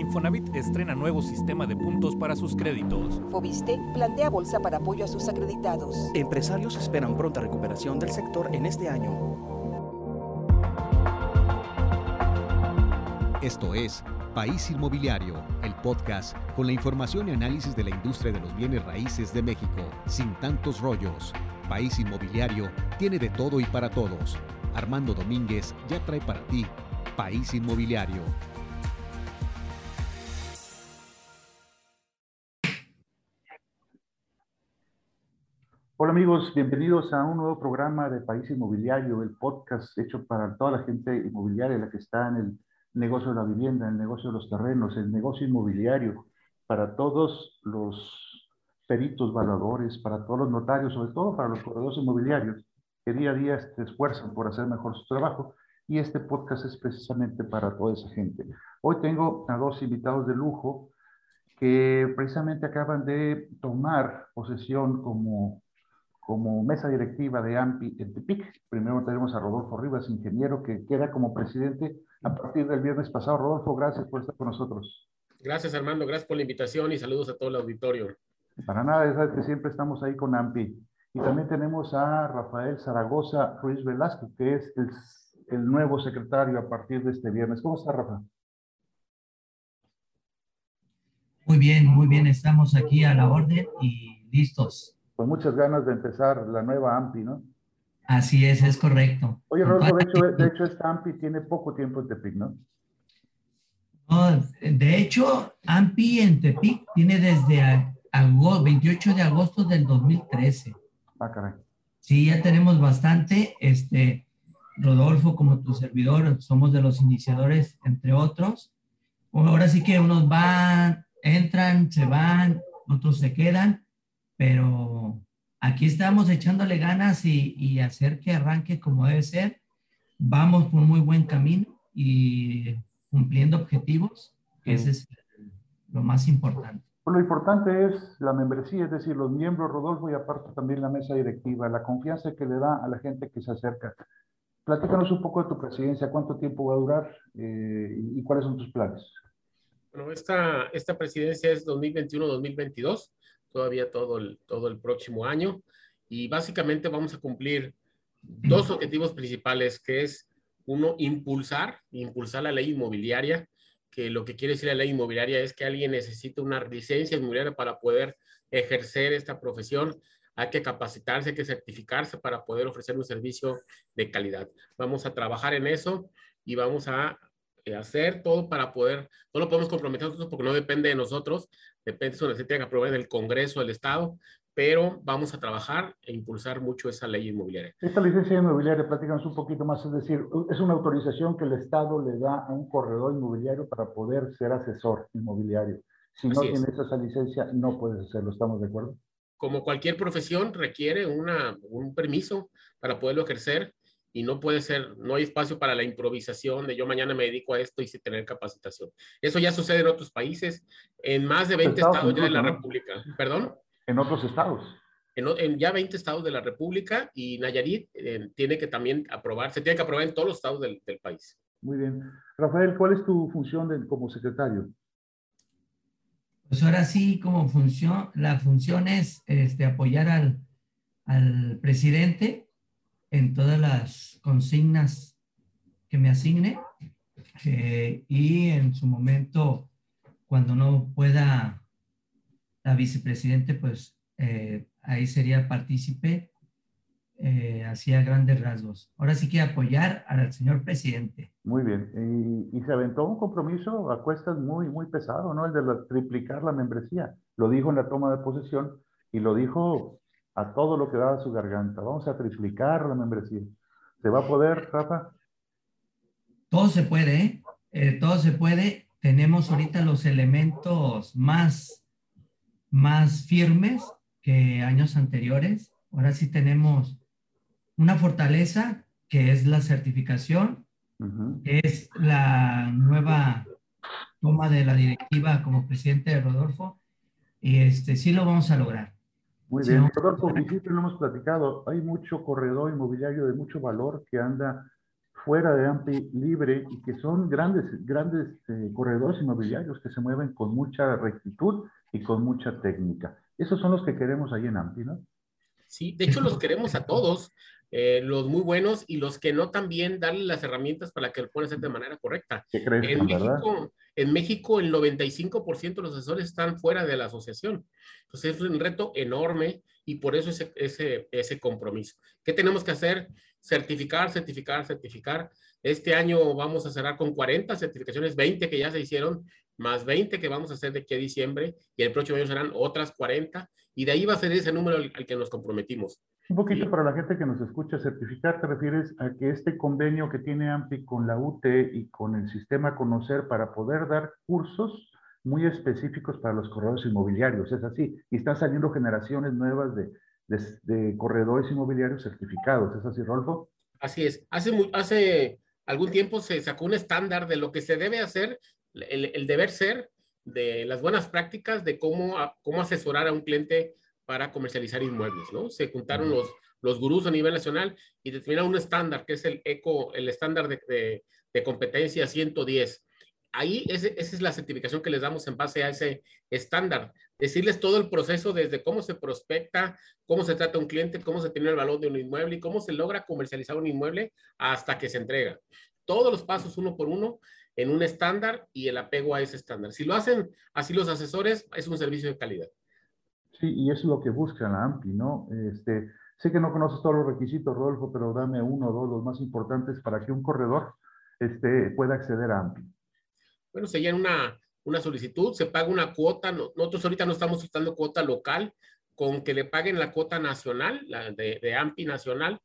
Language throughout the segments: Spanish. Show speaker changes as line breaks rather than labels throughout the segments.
Infonavit estrena nuevo sistema de puntos para sus créditos.
Fobiste plantea bolsa para apoyo a sus acreditados.
Empresarios esperan pronta recuperación del sector en este año.
Esto es País Inmobiliario, el podcast con la información y análisis de la industria de los bienes raíces de México, sin tantos rollos. País Inmobiliario tiene de todo y para todos. Armando Domínguez ya trae para ti País Inmobiliario.
Hola amigos, bienvenidos a un nuevo programa de País Inmobiliario, el podcast hecho para toda la gente inmobiliaria, la que está en el negocio de la vivienda, en el negocio de los terrenos, el negocio inmobiliario, para todos los peritos, valuadores, para todos los notarios, sobre todo para los corredores inmobiliarios, que día a día se esfuerzan por hacer mejor su trabajo. Y este podcast es precisamente para toda esa gente. Hoy tengo a dos invitados de lujo que precisamente acaban de tomar posesión como como mesa directiva de AMPI en Tepic. Primero tenemos a Rodolfo Rivas, ingeniero, que queda como presidente a partir del viernes pasado. Rodolfo, gracias por estar con nosotros.
Gracias, Armando. Gracias por la invitación y saludos a todo el auditorio.
Para nada, sabes que siempre estamos ahí con AMPI. Y también tenemos a Rafael Zaragoza Ruiz Velasco, que es el, el nuevo secretario a partir de este viernes. ¿Cómo está, Rafa?
Muy bien, muy bien. Estamos aquí a la orden y listos
con muchas ganas de empezar la nueva AMPI, ¿no?
Así es, es correcto.
Oye, Rodolfo, de hecho, de hecho, esta AMPI tiene poco tiempo en Tepic, ¿no?
No, de hecho, AMPI en Tepic tiene desde agosto, 28 de agosto del 2013.
Ah, caray.
Sí, ya tenemos bastante. Este, Rodolfo, como tu servidor, somos de los iniciadores, entre otros. Ahora sí que unos van, entran, se van, otros se quedan, pero aquí estamos echándole ganas y, hacer que arranque como debe ser. Vamos por muy buen camino y cumpliendo objetivos, que ese es lo más importante.
Lo importante es la membresía, es decir, los miembros, Rodolfo, y aparte también la mesa directiva, la confianza que le da a la gente que se acerca. Platícanos un poco de tu presidencia, cuánto tiempo va a durar eh, y, cuáles son tus planes.
Bueno, esta, esta presidencia es 2021-2022 todavía todo el, todo el próximo año. Y básicamente vamos a cumplir dos objetivos principales, que es uno, impulsar, impulsar la ley inmobiliaria, que lo que quiere decir la ley inmobiliaria es que alguien necesita una licencia inmobiliaria para poder ejercer esta profesión. Hay que capacitarse, hay que certificarse para poder ofrecer un servicio de calidad. Vamos a trabajar en eso y vamos a hacer todo para poder, no lo podemos comprometer nosotros porque no depende de nosotros, depende de se tiene que aprobar en el Congreso del Estado, pero vamos a trabajar e impulsar mucho esa ley inmobiliaria.
Esta licencia inmobiliaria, platícanos un poquito más, es decir, es una autorización que el Estado le da a un corredor inmobiliario para poder ser asesor inmobiliario. Si no tienes esa licencia, no puedes hacerlo, ¿estamos de acuerdo?
Como cualquier profesión, requiere una, un permiso para poderlo ejercer y no puede ser, no hay espacio para la improvisación de yo mañana me dedico a esto y sin tener capacitación. Eso ya sucede en otros países, en más de 20 estados, ya de la República. ¿Perdón?
En otros estados.
En, ya 20 estados de la República y Nayarit eh, tiene que también aprobar, se tiene que aprobar en todos los estados del, país.
Muy bien. Rafael, ¿cuál es tu función como secretario?
Pues ahora sí, como función, la función es este, apoyar al, al presidente en todas las consignas que me asigne eh, y en su momento, cuando no pueda la vicepresidente, pues eh, ahí sería partícipe, eh, hacía grandes rasgos. Ahora sí que apoyar al señor presidente.
Muy bien. Y, se aventó un compromiso a cuestas muy, muy pesado, ¿no? El de triplicar la membresía. Lo dijo en la toma de posesión y lo dijo a todo lo que daba su garganta. Vamos a triplicar la membresía. ¿Se va a poder, Rafa?
Todo se puede, ¿eh? ¿eh? todo se puede. Tenemos ahorita los elementos más, más firmes que años anteriores. Ahora sí tenemos una fortaleza que es la certificación, es la nueva toma de la directiva como presidente de Rodolfo, y este sí lo vamos a lograr.
Muy bien, Rodolfo, y siempre lo hemos platicado, hay mucho corredor inmobiliario de mucho valor que anda fuera de AMPI libre y que son grandes, grandes eh, corredores inmobiliarios que se mueven con mucha rectitud y con mucha técnica. Esos son los que queremos ahí en AMPI, ¿no?
Sí, de hecho los queremos a todos, eh, los muy buenos y los que no también darle las herramientas para que lo puedan hacer de manera correcta.
¿Qué crees,
en? México, en México el 95% de los asesores están fuera de la asociación. Entonces es un reto enorme y por eso ese, ese, ese compromiso. ¿Qué tenemos que hacer? Certificar, certificar, certificar. Este año vamos a cerrar con 40 certificaciones, 20 que ya se hicieron, más 20 que vamos a hacer de aquí a diciembre, y el próximo año serán otras 40, y de ahí va a ser ese número al, al que nos comprometimos.
Un poquito para la gente que nos escucha, certificar te refieres a que este convenio que tiene AMPI con la UT y con el sistema Conocer para poder dar cursos muy específicos para los corredores inmobiliarios, es así, y están saliendo generaciones nuevas de, de, de corredores inmobiliarios certificados, ¿es así, Rolfo?
Así es, hace, hace algún tiempo se sacó un estándar de lo que se debe hacer, el, el deber ser, de las buenas prácticas de cómo, cómo asesorar a un cliente para comercializar inmuebles, ¿no? Se juntaron los, los gurús a nivel nacional y determinaron un estándar, que es el ECO, el estándar de, de, de competencia 110. Ahí ese, esa es la certificación que les damos en base a ese estándar. Decirles todo el proceso desde cómo se prospecta, cómo se trata un cliente, cómo se tiene el valor de un inmueble y cómo se logra comercializar un inmueble hasta que se entrega. Todos los pasos uno por uno en un estándar y el apego a ese estándar. Si lo hacen así los asesores, es un servicio de calidad.
Sí, y es lo que busca la AMPI, ¿no? Este, sé que no conoces todos los requisitos, Rodolfo, pero dame uno o dos, los más importantes para que un corredor este, pueda acceder a AMPI.
Bueno, se llena una, una solicitud, se paga una cuota. Nosotros ahorita no estamos usando cuota local, con que le paguen la cuota nacional, la de, de AMPI nacional,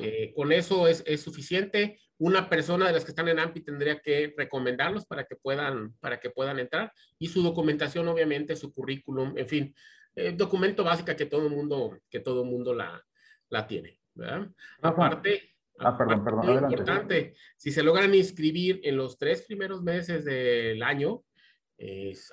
eh, con eso es, es, suficiente. Una persona de las que están en AMPI tendría que recomendarlos para que puedan, para que puedan entrar y su documentación, obviamente, su currículum, en fin, eh, documento básica que todo el mundo, que todo el mundo la, la tiene. ¿verdad? Aparte,
ah, perdón, perdón,
muy importante, si se logran inscribir en los tres primeros meses del año,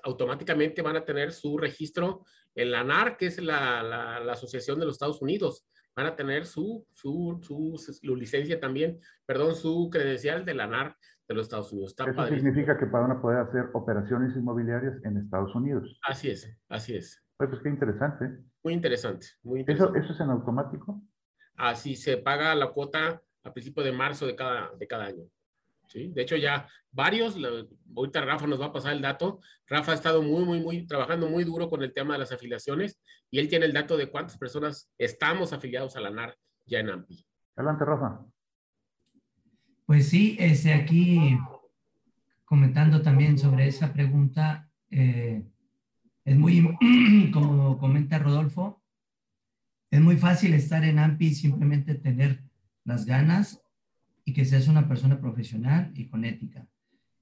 automáticamente van a tener su registro en la ANAR, que es la, la, la, Asociación de los Estados Unidos. Van a tener su, su, su, su, licencia también, perdón, su credencial de la ANAR de los Estados Unidos.
Está Eso significa que van a poder hacer operaciones inmobiliarias en Estados Unidos.
Así es, así es.
Pues, pues qué interesante.
Muy interesante, muy interesante.
¿Eso, ¿Eso es en automático?
Así se paga la cuota a principio de marzo de cada, de cada año. ¿Sí? De hecho, ya varios, ahorita Rafa nos va a pasar el dato. Rafa ha estado muy, muy, muy, trabajando muy duro con el tema de las afiliaciones y él tiene el dato de cuántas personas estamos afiliados a la NAR ya en AMPI.
Adelante, Rafa.
Pues sí, este, aquí comentando también sobre esa pregunta, eh, es muy, como comenta Rodolfo, es muy fácil estar en AMPI y simplemente tener las ganas y que seas una persona profesional y con ética.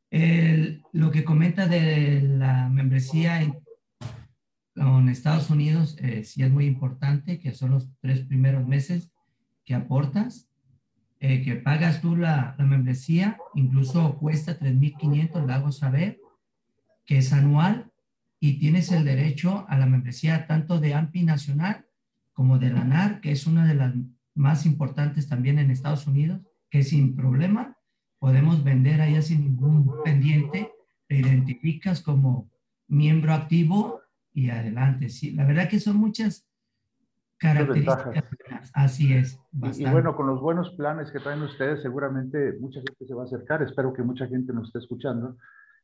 El, lo que comenta de la membresía en, en Estados Unidos eh, sí es muy importante, que son los tres primeros meses que aportas, eh, que pagas tú la, la membresía, incluso cuesta 3.500, la hago saber, que es anual y tienes el derecho a la membresía tanto de AMPI Nacional como de la NAR, que es una de las más importantes también en Estados Unidos, que sin problema podemos vender allá sin ningún pendiente, te identificas como miembro activo y adelante. Sí, la verdad que son muchas características. Así es.
Y, y, bueno, con los buenos planes que traen ustedes, seguramente mucha gente se va a acercar. Espero que mucha gente nos esté escuchando.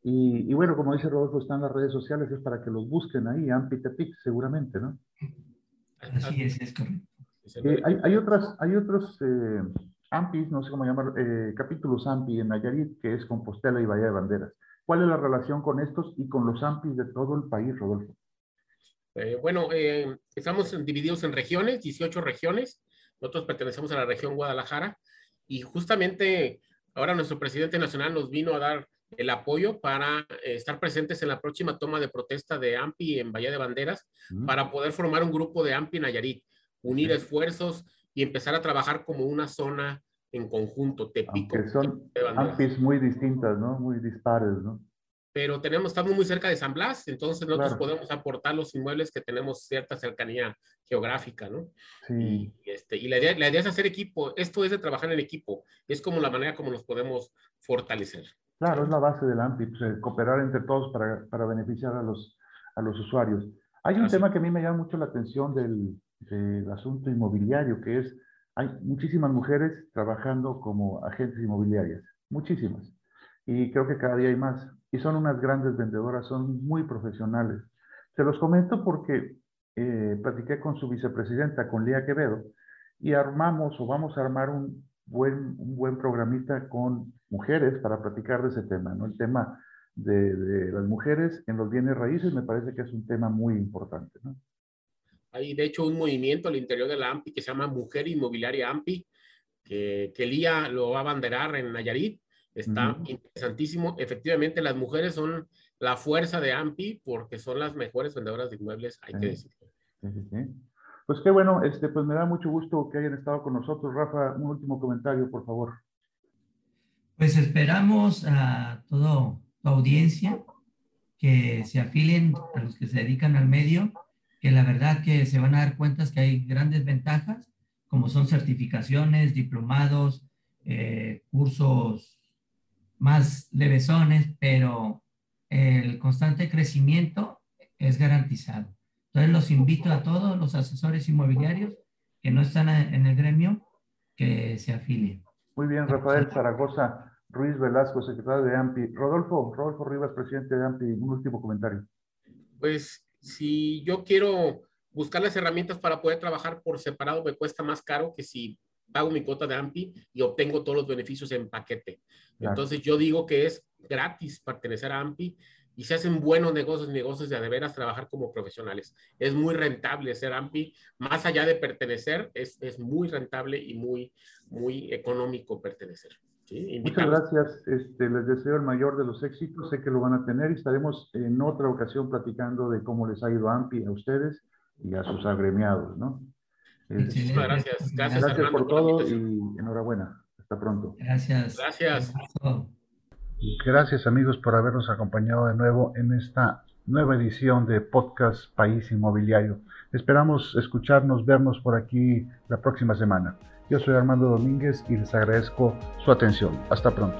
Y, y bueno, como dice Rodolfo, están las redes sociales, es para que los busquen ahí, Ampitepic, seguramente, ¿no?
Así es, es correcto.
Eh, hay, hay, otras, hay otros eh, AMPIs, no sé cómo llamar, eh, capítulos AMPI en Nayarit, que es Compostela y Bahía de Banderas. ¿Cuál es la relación con estos y con los AMPIs de todo el país, Rodolfo?
Eh, bueno, eh, estamos divididos en regiones, 18 regiones. Nosotros pertenecemos a la región Guadalajara y justamente ahora nuestro presidente nacional nos vino a dar el apoyo para eh, estar presentes en la próxima toma de protesta de AMPI en Bahía de Banderas para poder formar un grupo de AMPI Nayarit, unir esfuerzos y empezar a trabajar como una zona en conjunto, Tepico.
Aunque son AMPIs muy distintas, ¿no? Muy dispares, ¿no?
pero tenemos, estamos muy cerca de San Blas, entonces nosotros podemos aportar los inmuebles que tenemos cierta cercanía geográfica, ¿no? Sí. Y, este, y la, idea, la idea es hacer equipo, esto es de trabajar en equipo, es como la manera como nos podemos fortalecer.
Claro, es la base del AMPI, pues, cooperar entre todos para, para, beneficiar a los, a los usuarios. Hay un tema que a mí me llama mucho la atención del, del asunto inmobiliario, que es, hay muchísimas mujeres trabajando como agentes inmobiliarias, muchísimas. Y creo que cada día hay más y son unas grandes vendedoras, son muy profesionales. Se los comento porque eh, platiqué con su vicepresidenta, con Lía Quevedo, y armamos o vamos a armar un buen, un buen programita con mujeres para platicar de ese tema, ¿no? El tema de, de, las mujeres en los bienes raíces me parece que es un tema muy importante, ¿no?
Hay de hecho un movimiento al interior de la AMPI que se llama Mujer Inmobiliaria AMPI, que, que Lía lo va a abanderar en Nayarit Está interesantísimo. Efectivamente, las mujeres son la fuerza de AMPI porque son las mejores vendedoras de inmuebles, hay que decirlo.
Pues qué bueno, este, pues me da mucho gusto que hayan estado con nosotros. Rafa, un último comentario, por favor.
Pues esperamos a toda la audiencia que se afilen a los que se dedican al medio, que la verdad que se van a dar cuenta que hay grandes ventajas, como son certificaciones, diplomados, eh, cursos más levesones, pero el constante crecimiento es garantizado. Entonces los invito a todos los asesores inmobiliarios que no están en el gremio que se afilien.
Muy bien, Rafael Zaragoza, Ruiz Velasco, secretario de AMPI. Rodolfo, Rodolfo Rivas, presidente de AMPI, un último comentario.
Pues si yo quiero buscar las herramientas para poder trabajar por separado, me cuesta más caro que si pago mi cuota de AMPI y obtengo todos los beneficios en paquete. Entonces yo digo que es gratis pertenecer a AMPI y se hacen buenos negocios negocios de veras trabajar como profesionales. Es muy rentable ser AMPI, más allá de pertenecer, es, es muy rentable y muy, muy económico pertenecer.
Muchas gracias, este, les deseo el mayor de los éxitos, sé que lo van a tener y estaremos en otra ocasión platicando de cómo les ha ido AMPI a ustedes y a sus agremiados, ¿no?
Muchísimas gracias.
Gracias, gracias por todo y enhorabuena. Hasta pronto.
Gracias.
Gracias.
Gracias amigos por habernos acompañado de nuevo en esta nueva edición de Podcast País Inmobiliario. Esperamos escucharnos, vernos por aquí la próxima semana. Yo soy Armando Domínguez y les agradezco su atención. Hasta pronto.